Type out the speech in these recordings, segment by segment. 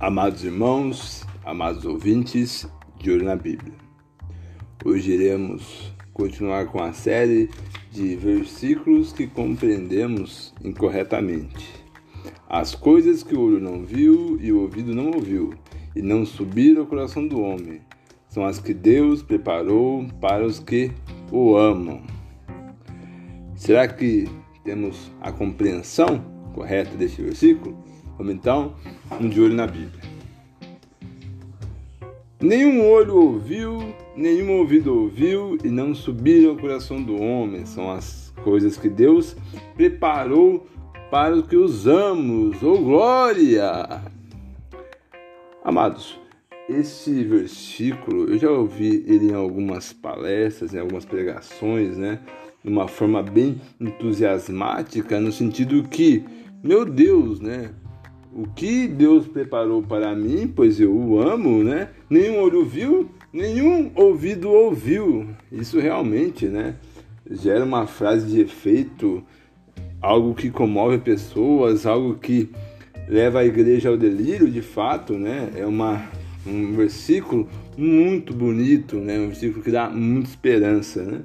Amados irmãos, amados ouvintes de Olho na Bíblia, hoje iremos continuar com a série de versículos que compreendemos incorretamente. As coisas que o olho não viu e o ouvido não ouviu, e não subiram ao coração do homem, são as que Deus preparou para os que o amam. Será que temos a compreensão correta deste versículo? Vamos então um de olho na Bíblia. Nenhum olho ouviu, nenhum ouvido ouviu e não subiram ao coração do homem. São as coisas que Deus preparou para os que usamos. Oh glória! Amados, esse versículo eu já ouvi ele em algumas palestras, em algumas pregações, né? De uma forma bem entusiasmática, no sentido que, meu Deus, né? O que Deus preparou para mim, pois eu o amo, né? Nenhum olho viu, nenhum ouvido ouviu. Isso realmente, né? Gera uma frase de efeito, algo que comove pessoas, algo que leva a igreja ao delírio, de fato, né? É uma, um versículo muito bonito, né? Um versículo que dá muita esperança, né?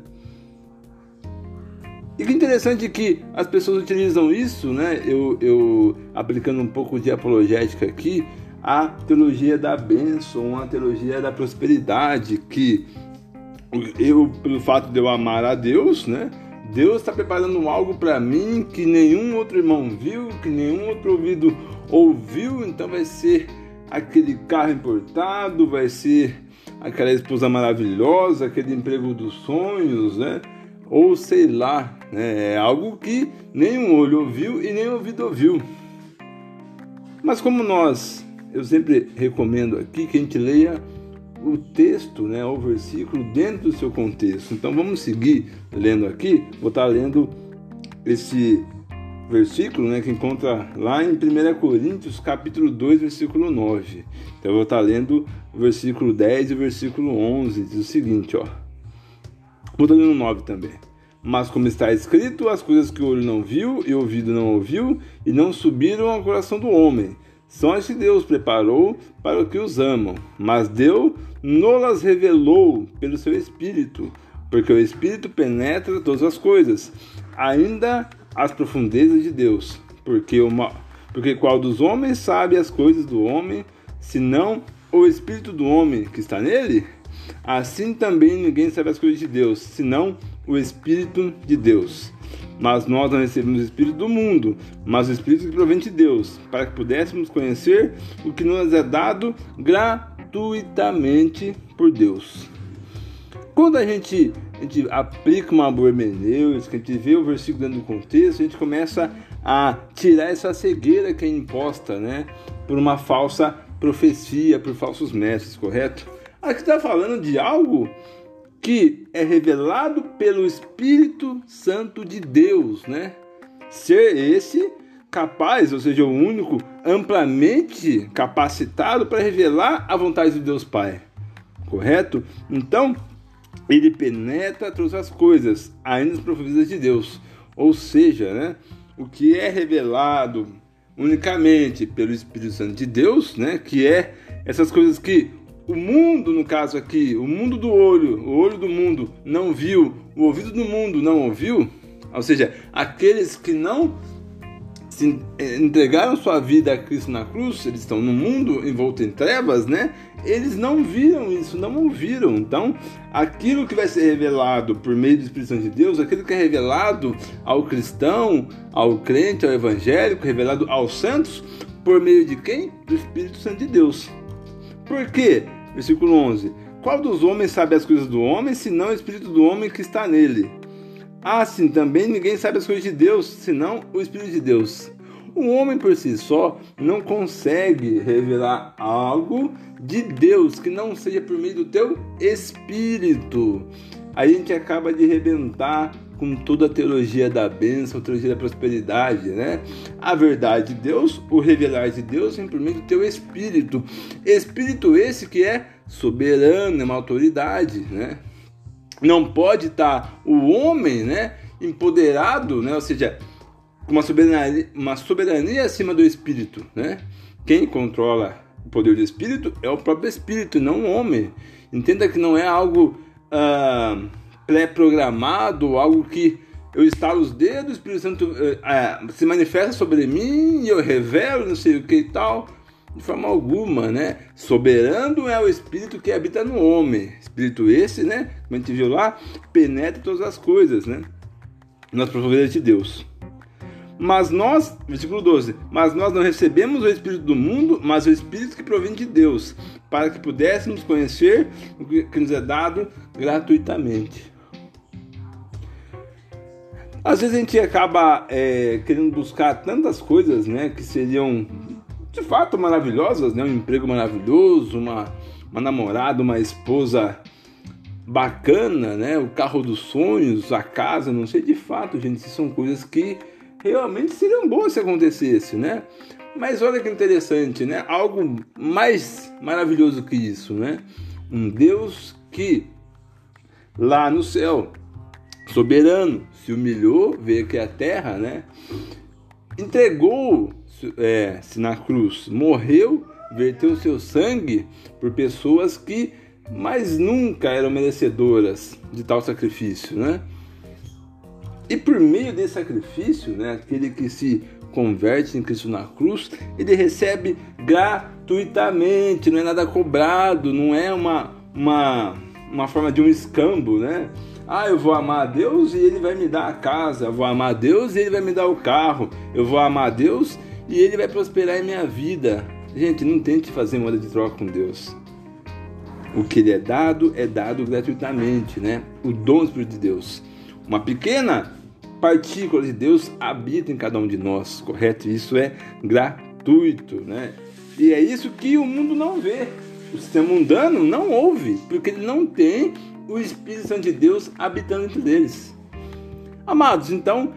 E que interessante que as pessoas utilizam isso, né? Eu, eu aplicando um pouco de apologética aqui, a teologia da bênção, a teologia da prosperidade, que eu, pelo fato de eu amar a Deus, né? Deus está preparando algo para mim que nenhum outro irmão viu, que nenhum outro ouvido ouviu, então vai ser aquele carro importado, vai ser aquela esposa maravilhosa, aquele emprego dos sonhos, né? ou sei lá? É algo que nenhum olho ouviu e nem ouvido ouviu. Mas como nós, eu sempre recomendo aqui que a gente leia o texto, né, o versículo dentro do seu contexto. Então vamos seguir lendo aqui. Vou estar lendo esse versículo, né, que encontra lá em 1 Coríntios, capítulo 2, versículo 9. Então eu vou estar lendo o versículo 10 e o versículo 11, diz o seguinte, ó. Mudando no 9 também. Mas como está escrito, as coisas que o olho não viu e o ouvido não ouviu e não subiram ao coração do homem, são as que Deus preparou para os que os amam. Mas Deus não-las revelou pelo seu Espírito, porque o Espírito penetra todas as coisas, ainda as profundezas de Deus. Porque, uma, porque qual dos homens sabe as coisas do homem, senão o Espírito do homem que está nele? Assim também ninguém sabe as coisas de Deus, senão o Espírito de Deus. Mas nós não recebemos o Espírito do mundo, mas o Espírito que provém de Deus, para que pudéssemos conhecer o que nos é dado gratuitamente por Deus. Quando a gente, a gente aplica uma boa hermenêutica, a gente vê o versículo dentro do contexto, a gente começa a tirar essa cegueira que é imposta né, por uma falsa profecia, por falsos mestres, correto? Aqui está falando de algo que é revelado pelo Espírito Santo de Deus, né? Ser esse capaz, ou seja, o único amplamente capacitado para revelar a vontade de Deus Pai. Correto? Então, ele penetra todas as coisas, ainda as profecias de Deus. Ou seja, né, o que é revelado unicamente pelo Espírito Santo de Deus, né, que é essas coisas que o mundo, no caso aqui, o mundo do olho, o olho do mundo não viu, o ouvido do mundo não ouviu, ou seja, aqueles que não se entregaram sua vida a Cristo na cruz, eles estão no mundo envolto em trevas, né? Eles não viram isso, não ouviram. Então, aquilo que vai ser revelado por meio do Espírito Santo de Deus, aquilo que é revelado ao cristão, ao crente, ao evangélico, revelado aos santos, por meio de quem? Do Espírito Santo de Deus. Por quê? Versículo 11: Qual dos homens sabe as coisas do homem, senão o Espírito do homem que está nele? Assim também ninguém sabe as coisas de Deus, senão o Espírito de Deus. O homem por si só não consegue revelar algo de Deus que não seja por meio do teu espírito. A gente acaba de arrebentar com toda a teologia da bênção, a teologia da prosperidade, né? A verdade de Deus, o revelar de Deus meio do teu espírito. Espírito esse que é soberano, é uma autoridade, né? Não pode estar o homem, né, empoderado, né? Ou seja, com uma soberania, uma soberania acima do espírito, né? Quem controla o poder do Espírito é o próprio Espírito, não o homem. Entenda que não é algo ah, pré-programado, algo que eu estalo os dedos, o Espírito Santo ah, se manifesta sobre mim e eu revelo, não sei o que e tal. De forma alguma, né? Soberano é o Espírito que habita no homem. Espírito esse, né? Como a gente viu lá, penetra todas as coisas, né? Nas profundidades de Deus. Mas nós, versículo 12, mas nós não recebemos o Espírito do mundo, mas o Espírito que provém de Deus, para que pudéssemos conhecer o que nos é dado gratuitamente. Às vezes a gente acaba é, querendo buscar tantas coisas, né, que seriam de fato maravilhosas, né, um emprego maravilhoso, uma, uma namorada, uma esposa bacana, né, o carro dos sonhos, a casa, não sei, de fato, gente, são coisas que realmente seriam boas se acontecesse, né? Mas olha que interessante, né? Algo mais maravilhoso que isso, né? Um Deus que lá no céu, soberano, se humilhou, veio aqui à terra, né? Entregou é, na cruz, morreu, verteu seu sangue por pessoas que mais nunca eram merecedoras de tal sacrifício, né? E por meio desse sacrifício, né, aquele que se converte em Cristo na cruz, ele recebe gratuitamente, não é nada cobrado, não é uma, uma, uma forma de um escambo, né? Ah, eu vou amar a Deus e ele vai me dar a casa, eu vou amar a Deus e ele vai me dar o carro, eu vou amar a Deus e ele vai prosperar em minha vida. Gente, não tente fazer moeda de troca com Deus. O que lhe é dado é dado gratuitamente, né? O dom de Deus. Uma pequena partícula de Deus habita em cada um de nós, correto? Isso é gratuito, né? E é isso que o mundo não vê. O sistema mundano não ouve, porque ele não tem o Espírito Santo de Deus habitando entre eles. Amados, então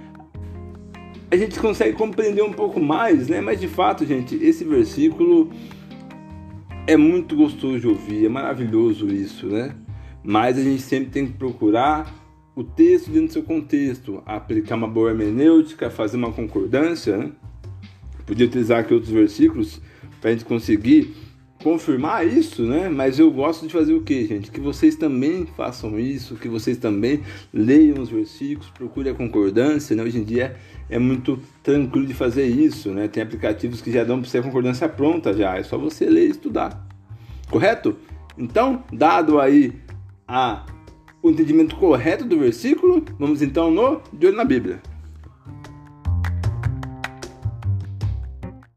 a gente consegue compreender um pouco mais, né? Mas de fato, gente, esse versículo é muito gostoso de ouvir, é maravilhoso isso, né? Mas a gente sempre tem que procurar o texto dentro do seu contexto, aplicar uma boa hermenêutica, fazer uma concordância. Né? Podia utilizar aqui outros versículos para a gente conseguir confirmar isso, né? Mas eu gosto de fazer o que, gente? Que vocês também façam isso, que vocês também leiam os versículos, procurem a concordância, né? Hoje em dia é muito tranquilo de fazer isso, né? Tem aplicativos que já dão para você a concordância pronta já, é só você ler e estudar. Correto? Então, dado aí a o entendimento correto do versículo, vamos então no De olho na Bíblia.